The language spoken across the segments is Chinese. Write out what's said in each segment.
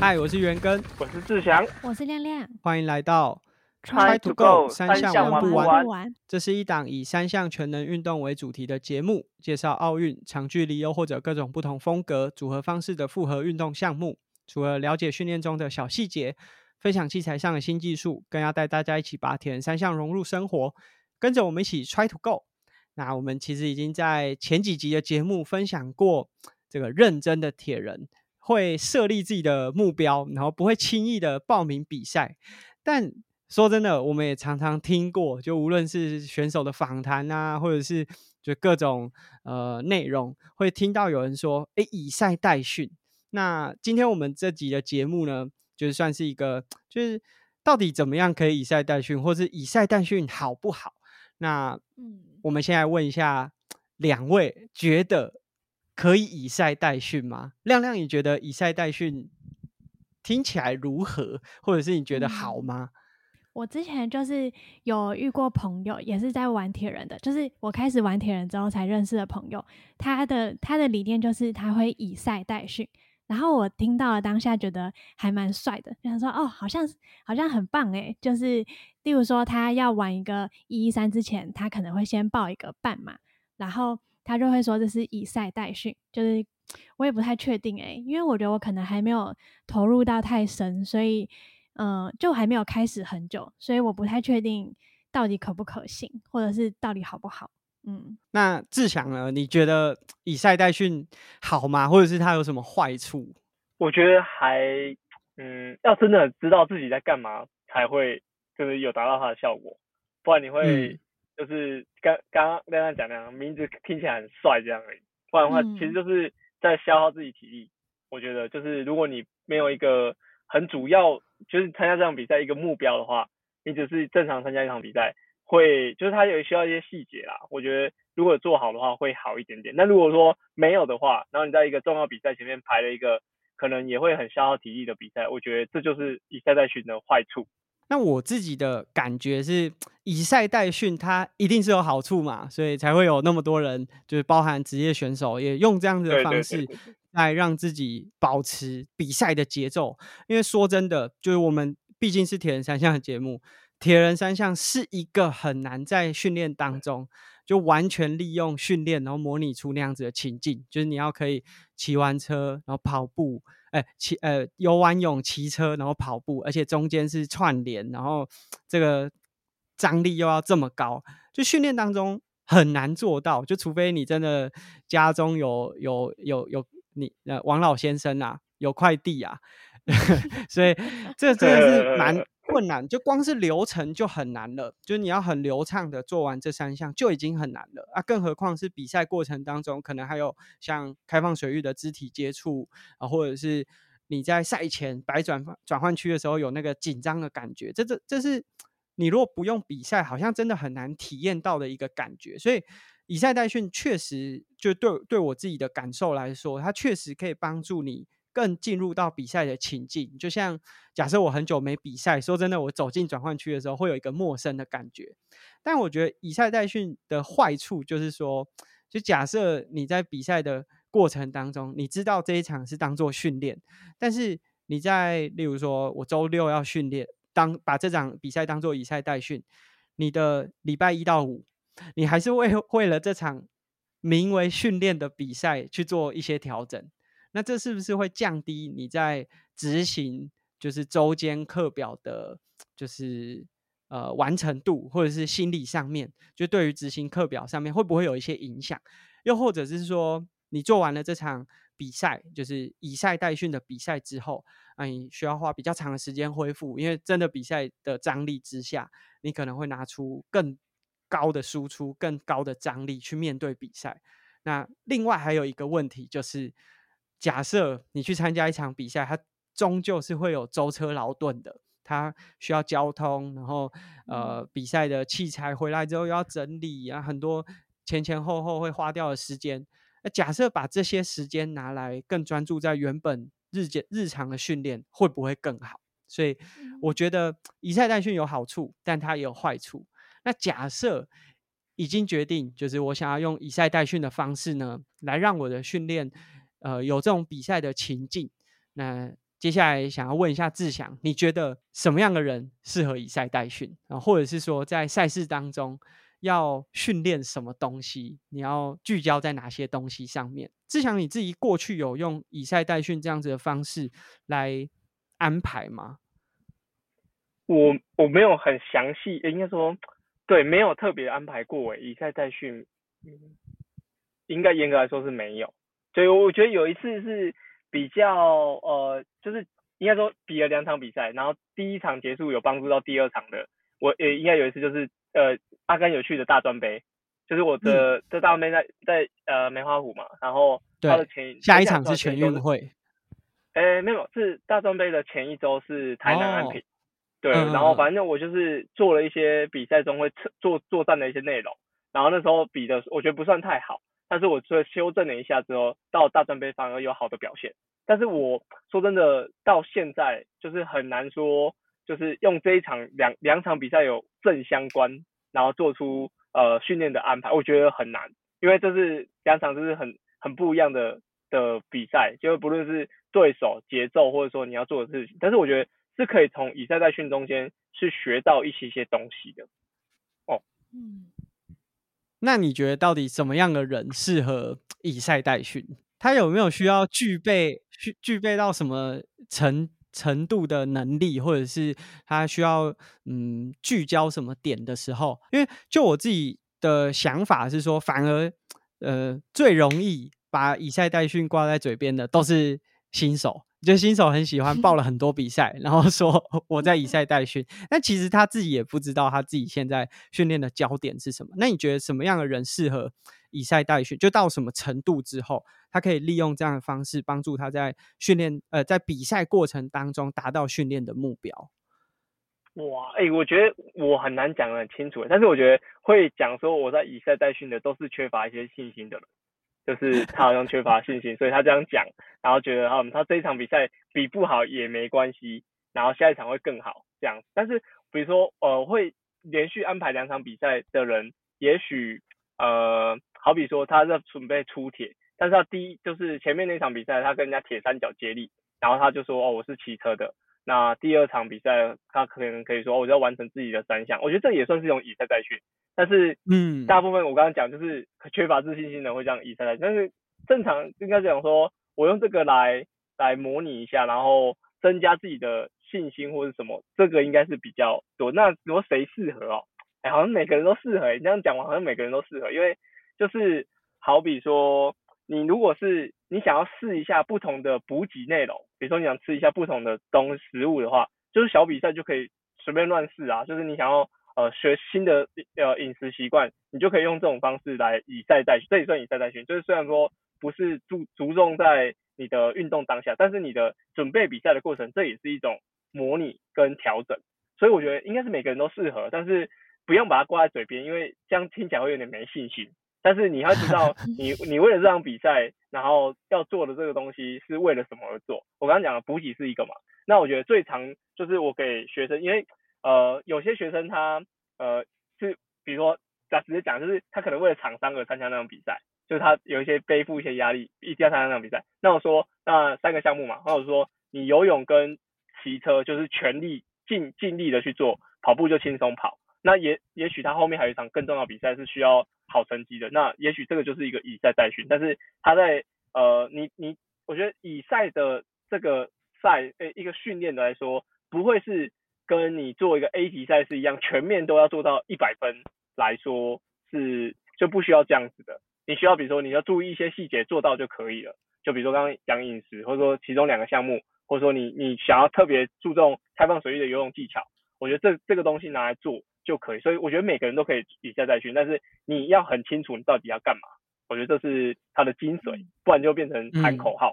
嗨，我是元根，我是志祥，我是亮亮。欢迎来到 Try to go，三项玩不完完？这是一档以三项全能运动为主题的节目，介绍奥运长距离又或者各种不同风格、组合方式的复合运动项目。除了了解训练中的小细节，分享器材上的新技术，更要带大家一起把铁人三项融入生活。跟着我们一起 Try to go。那我们其实已经在前几集的节目分享过，这个认真的铁人会设立自己的目标，然后不会轻易的报名比赛。但说真的，我们也常常听过，就无论是选手的访谈啊，或者是就各种呃内容，会听到有人说：“诶，以赛代训。”那今天我们这集的节目呢，就是算是一个，就是到底怎么样可以以赛代训，或是以赛代训好不好？那嗯，我们先来问一下两位，觉得可以以赛代训吗？亮亮，你觉得以赛代训听起来如何，或者是你觉得好吗？我之前就是有遇过朋友，也是在玩铁人的，就是我开始玩铁人之后才认识的朋友。他的他的理念就是他会以赛代训，然后我听到了当下觉得还蛮帅的，就想说哦，好像好像很棒诶。就是例如说他要玩一个一一三之前，他可能会先报一个半马，然后他就会说这是以赛代训，就是我也不太确定诶，因为我觉得我可能还没有投入到太深，所以。嗯，就还没有开始很久，所以我不太确定到底可不可行，或者是到底好不好。嗯，那志强呢？你觉得以赛代训好吗？或者是它有什么坏处？我觉得还，嗯，要真的知道自己在干嘛，才会就是有达到它的效果。不然你会就是刚刚刚刚亮讲那样，名字听起来很帅这样而已。不然的话，其实就是在消耗自己体力。我觉得就是如果你没有一个很主要。就是参加这场比赛一个目标的话，你只是正常参加一场比赛，会就是它有需要一些细节啦。我觉得如果做好的话会好一点点。那如果说没有的话，然后你在一个重要比赛前面排了一个可能也会很消耗体力的比赛，我觉得这就是以赛代训的坏处。那我自己的感觉是，以赛代训它一定是有好处嘛，所以才会有那么多人，就是包含职业选手也用这样子的方式。来让自己保持比赛的节奏，因为说真的，就是我们毕竟是铁人三项的节目，铁人三项是一个很难在训练当中就完全利用训练，然后模拟出那样子的情境，就是你要可以骑完车，然后跑步，哎，骑呃游完泳骑车，然后跑步，而且中间是串联，然后这个张力又要这么高，就训练当中很难做到，就除非你真的家中有有有有。你呃，王老先生啊，有快递啊，所以这真的是蛮困难。就光是流程就很难了，就是你要很流畅的做完这三项就已经很难了啊，更何况是比赛过程当中，可能还有像开放水域的肢体接触啊，或者是你在赛前摆转转换区的时候有那个紧张的感觉，这这这是你如果不用比赛，好像真的很难体验到的一个感觉，所以。以赛代训确实就对对我自己的感受来说，它确实可以帮助你更进入到比赛的情境。就像假设我很久没比赛，说真的，我走进转换区的时候会有一个陌生的感觉。但我觉得以赛代训的坏处就是说，就假设你在比赛的过程当中，你知道这一场是当做训练，但是你在例如说我周六要训练，当把这场比赛当做以赛代训，你的礼拜一到五。你还是为为了这场名为训练的比赛去做一些调整，那这是不是会降低你在执行就是周间课表的，就是呃完成度，或者是心理上面，就对于执行课表上面会不会有一些影响？又或者是说，你做完了这场比赛，就是以赛代训的比赛之后，啊，你需要花比较长的时间恢复，因为真的比赛的张力之下，你可能会拿出更。高的输出，更高的张力去面对比赛。那另外还有一个问题就是，假设你去参加一场比赛，它终究是会有舟车劳顿的，它需要交通，然后呃比赛的器材回来之后要整理啊，很多前前后后会花掉的时间。那假设把这些时间拿来更专注在原本日间日常的训练，会不会更好？所以我觉得以赛代训有好处，但它也有坏处。那假设已经决定，就是我想要用以赛代训的方式呢，来让我的训练，呃，有这种比赛的情境。那接下来想要问一下志祥，你觉得什么样的人适合以赛代训啊？或者是说在赛事当中要训练什么东西？你要聚焦在哪些东西上面？志祥你自己过去有用以赛代训这样子的方式来安排吗？我我没有很详细，应该说对，没有特别安排过诶。以赛代训，应该严格来说是没有。所以我觉得有一次是。比较呃，就是应该说比了两场比赛，然后第一场结束有帮助到第二场的，我也应该有一次就是呃阿甘有趣的大专杯，就是我的这大专杯在在呃梅花湖嘛，然后他的前下一场是全运会，哎没有是大专杯的前一周是台南安平，对，然后反正我就是做了一些比赛中会做作战的一些内容，然后那时候比的我觉得不算太好。但是我这修正了一下之后，到大专杯反而有好的表现。但是我说真的，到现在就是很难说，就是用这一场两两场比赛有正相关，然后做出呃训练的安排，我觉得很难，因为这是两场就是很很不一样的的比赛，就是不论是对手节奏，或者说你要做的事情，但是我觉得是可以从以赛代训中间去学到一些些东西的。哦，嗯。那你觉得到底什么样的人适合以赛代训？他有没有需要具备具具备到什么程程度的能力，或者是他需要嗯聚焦什么点的时候？因为就我自己的想法是说，反而呃最容易把以赛代训挂在嘴边的都是新手。就新手很喜欢报了 很多比赛，然后说 我在以赛代训，但其实他自己也不知道他自己现在训练的焦点是什么。那你觉得什么样的人适合以赛代训？就到什么程度之后，他可以利用这样的方式帮助他在训练呃在比赛过程当中达到训练的目标？哇，哎，我觉得我很难讲的很清楚，但是我觉得会讲说我在以赛代训的都是缺乏一些信心的人。就是他好像缺乏信心，所以他这样讲，然后觉得嗯，他这一场比赛比不好也没关系，然后下一场会更好这样。但是比如说呃，会连续安排两场比赛的人，也许呃，好比说他在准备出铁，但是他第一就是前面那场比赛他跟人家铁三角接力，然后他就说哦我是骑车的。那第二场比赛他可能可以说我就要完成自己的三项，我觉得这也算是一种以赛代训。但是，嗯，大部分我刚刚讲就是缺乏自信心的会这样以赛来但是正常应该讲说，我用这个来来模拟一下，然后增加自己的信心或者什么，这个应该是比较多。那如果谁适合哦？哎，好像每个人都适合。你这样讲完，好像每个人都适合，因为就是好比说，你如果是你想要试一下不同的补给内容，比如说你想吃一下不同的东食物的话，就是小比赛就可以随便乱试啊，就是你想要。呃，学新的呃饮食习惯，你就可以用这种方式来以赛代训，这也算以赛代训。就是虽然说不是注注重在你的运动当下，但是你的准备比赛的过程，这也是一种模拟跟调整。所以我觉得应该是每个人都适合，但是不用把它挂在嘴边，因为这样听起来会有点没信心。但是你要知道，你你为了这场比赛，然后要做的这个东西是为了什么而做？我刚刚讲了补给是一个嘛？那我觉得最常就是我给学生，因为。呃，有些学生他呃是，比如说，他直接讲，就是他可能为了厂商而参加那种比赛，就是他有一些背负一些压力，一定要参加那种比赛。那我说，那三个项目嘛，或者说你游泳跟骑车就是全力尽尽力的去做，跑步就轻松跑。那也也许他后面还有一场更重要比赛是需要好成绩的，那也许这个就是一个以赛代训。但是他在呃，你你，我觉得以赛的这个赛诶一个训练的来说，不会是。跟你做一个 A 级赛事一样，全面都要做到一百分来说是就不需要这样子的。你需要比如说你要注意一些细节做到就可以了。就比如说刚刚讲饮食，或者说其中两个项目，或者说你你想要特别注重开放水域的游泳技巧，我觉得这这个东西拿来做就可以。所以我觉得每个人都可以比赛再训，但是你要很清楚你到底要干嘛。我觉得这是它的精髓，不然就变成喊口号。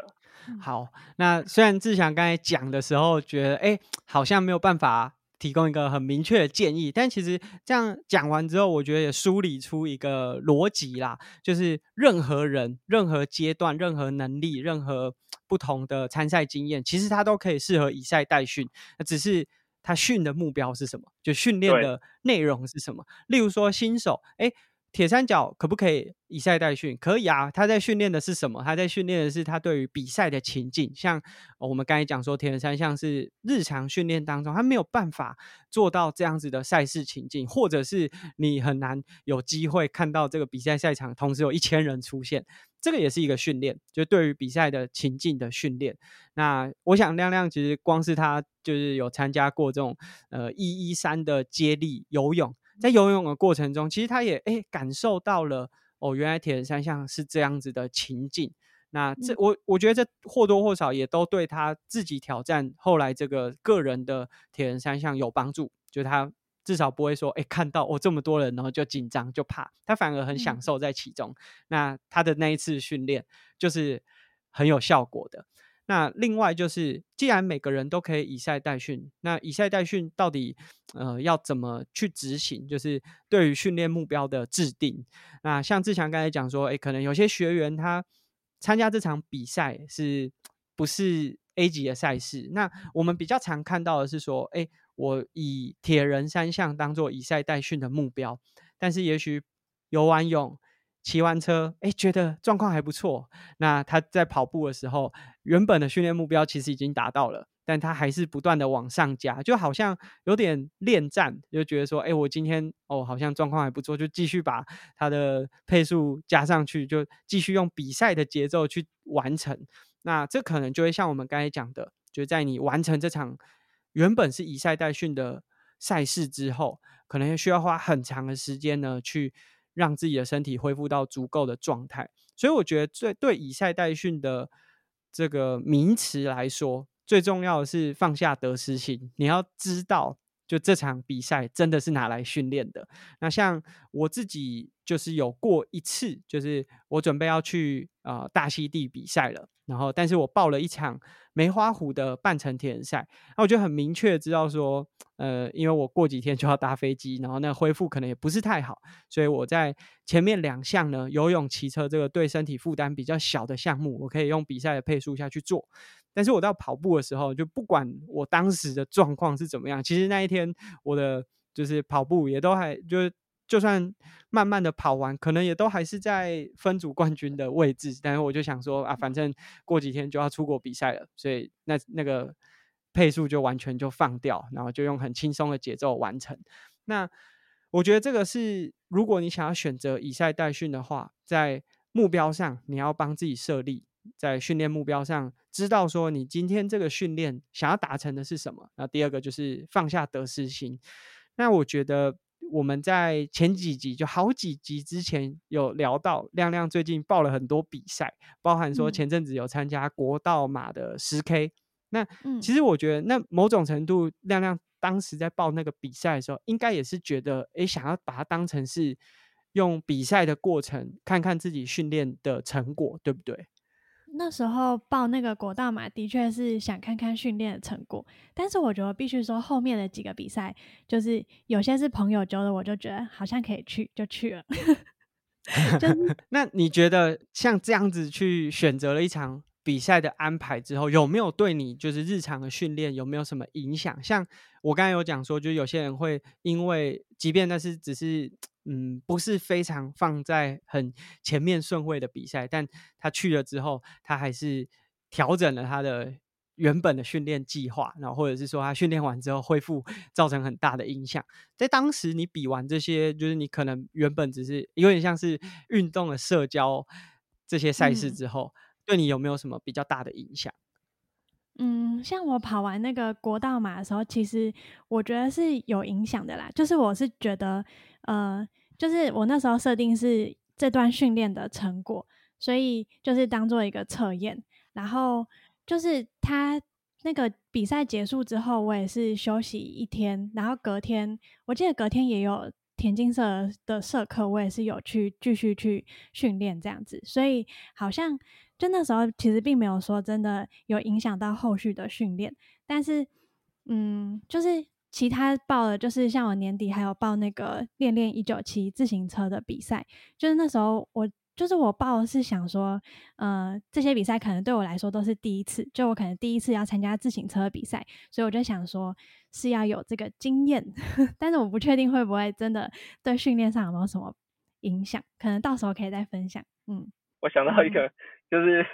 对。好，那虽然志祥刚才讲的时候觉得，哎，好像没有办法提供一个很明确的建议，但其实这样讲完之后，我觉得也梳理出一个逻辑啦，就是任何人、任何阶段、任何能力、任何不同的参赛经验，其实他都可以适合以赛代训，那只是他训的目标是什么，就训练的内容是什么。例如说新手，哎。铁三角可不可以以赛代训？可以啊，他在训练的是什么？他在训练的是他对于比赛的情境。像我们刚才讲说，铁人三项是日常训练当中，他没有办法做到这样子的赛事情境，或者是你很难有机会看到这个比赛赛场同时有一千人出现。这个也是一个训练，就对于比赛的情境的训练。那我想亮亮其实光是他就是有参加过这种呃一一三的接力游泳。在游泳的过程中，其实他也诶感受到了哦，原来铁人三项是这样子的情境。那这我我觉得这或多或少也都对他自己挑战后来这个个人的铁人三项有帮助。就他至少不会说诶看到哦这么多人然后就紧张就怕，他反而很享受在其中。那他的那一次训练就是很有效果的。那另外就是，既然每个人都可以以赛代训，那以赛代训到底呃要怎么去执行？就是对于训练目标的制定。那像志强刚才讲说，诶，可能有些学员他参加这场比赛是不是 A 级的赛事？那我们比较常看到的是说，诶，我以铁人三项当做以赛代训的目标，但是也许游完泳。骑完车，哎，觉得状况还不错。那他在跑步的时候，原本的训练目标其实已经达到了，但他还是不断的往上加，就好像有点恋战，就觉得说，哎，我今天哦，好像状况还不错，就继续把他的配速加上去，就继续用比赛的节奏去完成。那这可能就会像我们刚才讲的，就在你完成这场原本是以赛代训的赛事之后，可能需要花很长的时间呢去。让自己的身体恢复到足够的状态，所以我觉得最对以赛代训的这个名词来说，最重要的是放下得失心。你要知道，就这场比赛真的是拿来训练的。那像我自己就是有过一次，就是我准备要去啊大溪地比赛了，然后但是我报了一场。梅花湖的半程铁人赛，那我就很明确知道说，呃，因为我过几天就要搭飞机，然后那恢复可能也不是太好，所以我在前面两项呢，游泳、骑车这个对身体负担比较小的项目，我可以用比赛的配速下去做。但是我到跑步的时候，就不管我当时的状况是怎么样，其实那一天我的就是跑步也都还就。就算慢慢的跑完，可能也都还是在分组冠军的位置。但是我就想说啊，反正过几天就要出国比赛了，所以那那个配速就完全就放掉，然后就用很轻松的节奏完成。那我觉得这个是，如果你想要选择以赛代训的话，在目标上你要帮自己设立，在训练目标上知道说你今天这个训练想要达成的是什么。那第二个就是放下得失心。那我觉得。我们在前几集就好几集之前有聊到，亮亮最近报了很多比赛，包含说前阵子有参加国道马的十 K。那其实我觉得，那某种程度，亮亮当时在报那个比赛的时候，应该也是觉得，哎，想要把它当成是用比赛的过程，看看自己训练的成果，对不对？那时候报那个国道嘛，的确是想看看训练的成果。但是我觉得必须说，后面的几个比赛，就是有些是朋友揪的，我就觉得好像可以去，就去了。就 那你觉得像这样子去选择了一场比赛的安排之后，有没有对你就是日常的训练有没有什么影响？像我刚才有讲说，就有些人会因为，即便那是只是。嗯，不是非常放在很前面顺位的比赛，但他去了之后，他还是调整了他的原本的训练计划，然后或者是说他训练完之后恢复造成很大的影响。在当时你比完这些，就是你可能原本只是有点像是运动的社交这些赛事之后，对你有没有什么比较大的影响？嗯，像我跑完那个国道马的时候，其实我觉得是有影响的啦。就是我是觉得，呃，就是我那时候设定是这段训练的成果，所以就是当做一个测验。然后就是他那个比赛结束之后，我也是休息一天，然后隔天我记得隔天也有田径社的社课，我也是有去继续去训练这样子。所以好像。就那时候，其实并没有说真的有影响到后续的训练，但是，嗯，就是其他报的，就是像我年底还有报那个练练一九七自行车的比赛，就是那时候我就是我报是想说，呃，这些比赛可能对我来说都是第一次，就我可能第一次要参加自行车比赛，所以我就想说是要有这个经验，但是我不确定会不会真的对训练上有没有什么。影响？可能到时候可以再分享。嗯，我想到一个，就是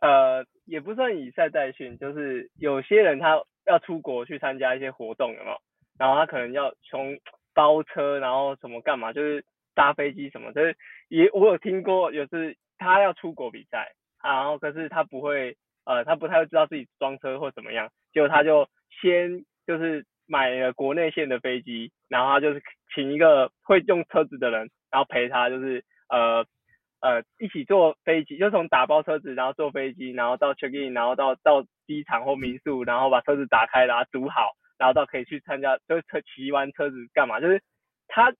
呃，也不算以赛代训，就是有些人他要出国去参加一些活动，有没有？然后他可能要从包车，然后什么干嘛，就是搭飞机什么，就是也我有听过，有是他要出国比赛，然后可是他不会，呃，他不太会知道自己装车或怎么样，结果他就先就是买了国内线的飞机，然后他就是请一个会用车子的人，然后陪他，就是呃呃一起坐飞机，就从打包车子，然后坐飞机，然后到 check in，然后到到机场或民宿，然后把车子打开，然后堵好。然后到可以去参加，就是车骑完车子干嘛？就是他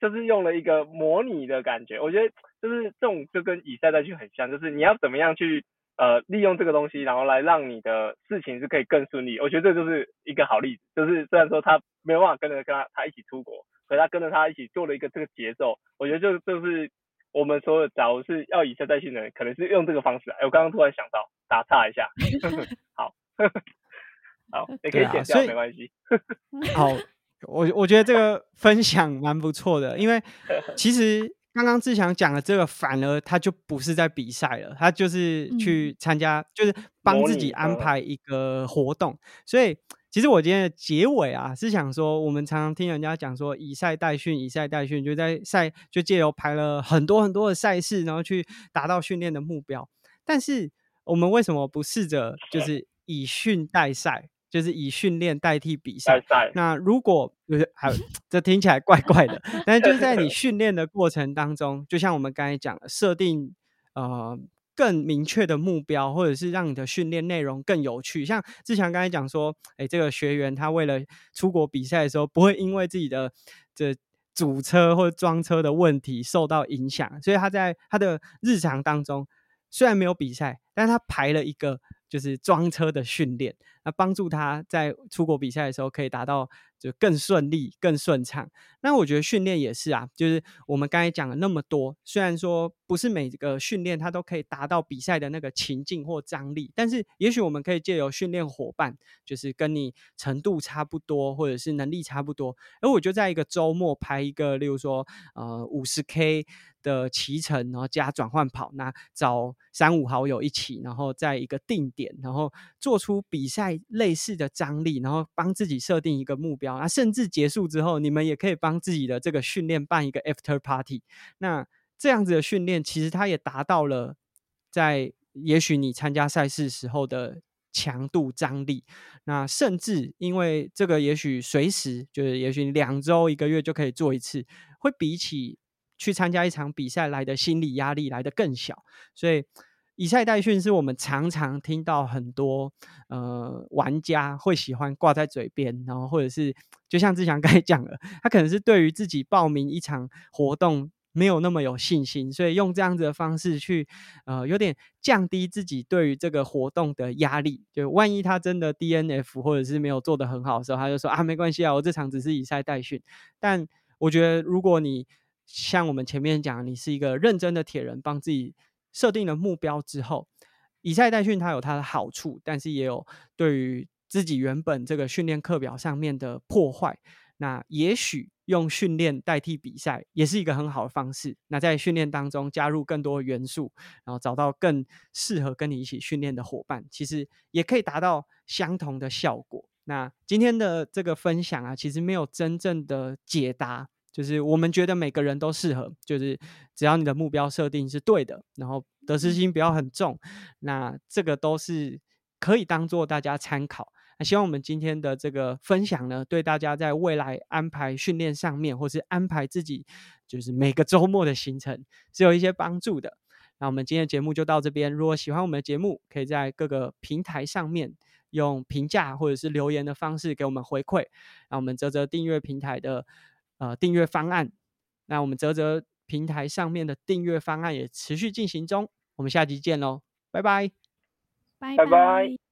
就是用了一个模拟的感觉，我觉得就是这种就跟以赛代训很像，就是你要怎么样去呃利用这个东西，然后来让你的事情是可以更顺利。我觉得这就是一个好例子，就是虽然说他没有办法跟着跟他他一起出国，可他跟着他一起做了一个这个节奏，我觉得就就是我们所有假如是要以赛代训的人，可能是用这个方式。哎，我刚刚突然想到，打岔一下，好。好，也可以剪掉，没关系。好，我我觉得这个分享蛮不错的，因为其实刚刚志强讲的这个，反而他就不是在比赛了，他就是去参加，就是帮自己安排一个活动。所以，其实我今天的结尾啊，是想说，我们常常听人家讲说，以赛代训，以赛代训，就在赛就借由排了很多很多的赛事，然后去达到训练的目标。但是，我们为什么不试着就是以训代赛？就是以训练代替比赛。那如果就是还这听起来怪怪的，但是就是在你训练的过程当中，就像我们刚才讲的，设定呃更明确的目标，或者是让你的训练内容更有趣。像志强刚才讲说，哎，这个学员他为了出国比赛的时候，不会因为自己的这组车或装车的问题受到影响，所以他在他的日常当中虽然没有比赛，但他排了一个。就是装车的训练，那帮助他在出国比赛的时候可以达到就更顺利、更顺畅。那我觉得训练也是啊，就是我们刚才讲了那么多，虽然说不是每个训练它都可以达到比赛的那个情境或张力，但是也许我们可以借由训练伙伴，就是跟你程度差不多或者是能力差不多，而我就在一个周末排一个，例如说呃五十 K。的骑乘，然后加转换跑，那找三五好友一起，然后在一个定点，然后做出比赛类似的张力，然后帮自己设定一个目标，那甚至结束之后，你们也可以帮自己的这个训练办一个 after party。那这样子的训练，其实它也达到了在也许你参加赛事时候的强度张力，那甚至因为这个，也许随时就是也许两周一个月就可以做一次，会比起。去参加一场比赛来的心理压力来的更小，所以以赛代训是我们常常听到很多呃玩家会喜欢挂在嘴边，然后或者是就像志强刚才讲了，他可能是对于自己报名一场活动没有那么有信心，所以用这样子的方式去呃有点降低自己对于这个活动的压力，就万一他真的 DNF 或者是没有做得很好的时候，他就说啊没关系啊，我这场只是以赛代训。但我觉得如果你像我们前面讲，你是一个认真的铁人，帮自己设定了目标之后，以赛代训它有它的好处，但是也有对于自己原本这个训练课表上面的破坏。那也许用训练代替比赛也是一个很好的方式。那在训练当中加入更多元素，然后找到更适合跟你一起训练的伙伴，其实也可以达到相同的效果。那今天的这个分享啊，其实没有真正的解答。就是我们觉得每个人都适合，就是只要你的目标设定是对的，然后得失心不要很重，那这个都是可以当做大家参考。那希望我们今天的这个分享呢，对大家在未来安排训练上面，或是安排自己就是每个周末的行程是有一些帮助的。那我们今天的节目就到这边。如果喜欢我们的节目，可以在各个平台上面用评价或者是留言的方式给我们回馈，那我们泽泽订阅平台的。呃，订阅方案，那我们泽泽平台上面的订阅方案也持续进行中，我们下集见喽，拜拜，拜。拜。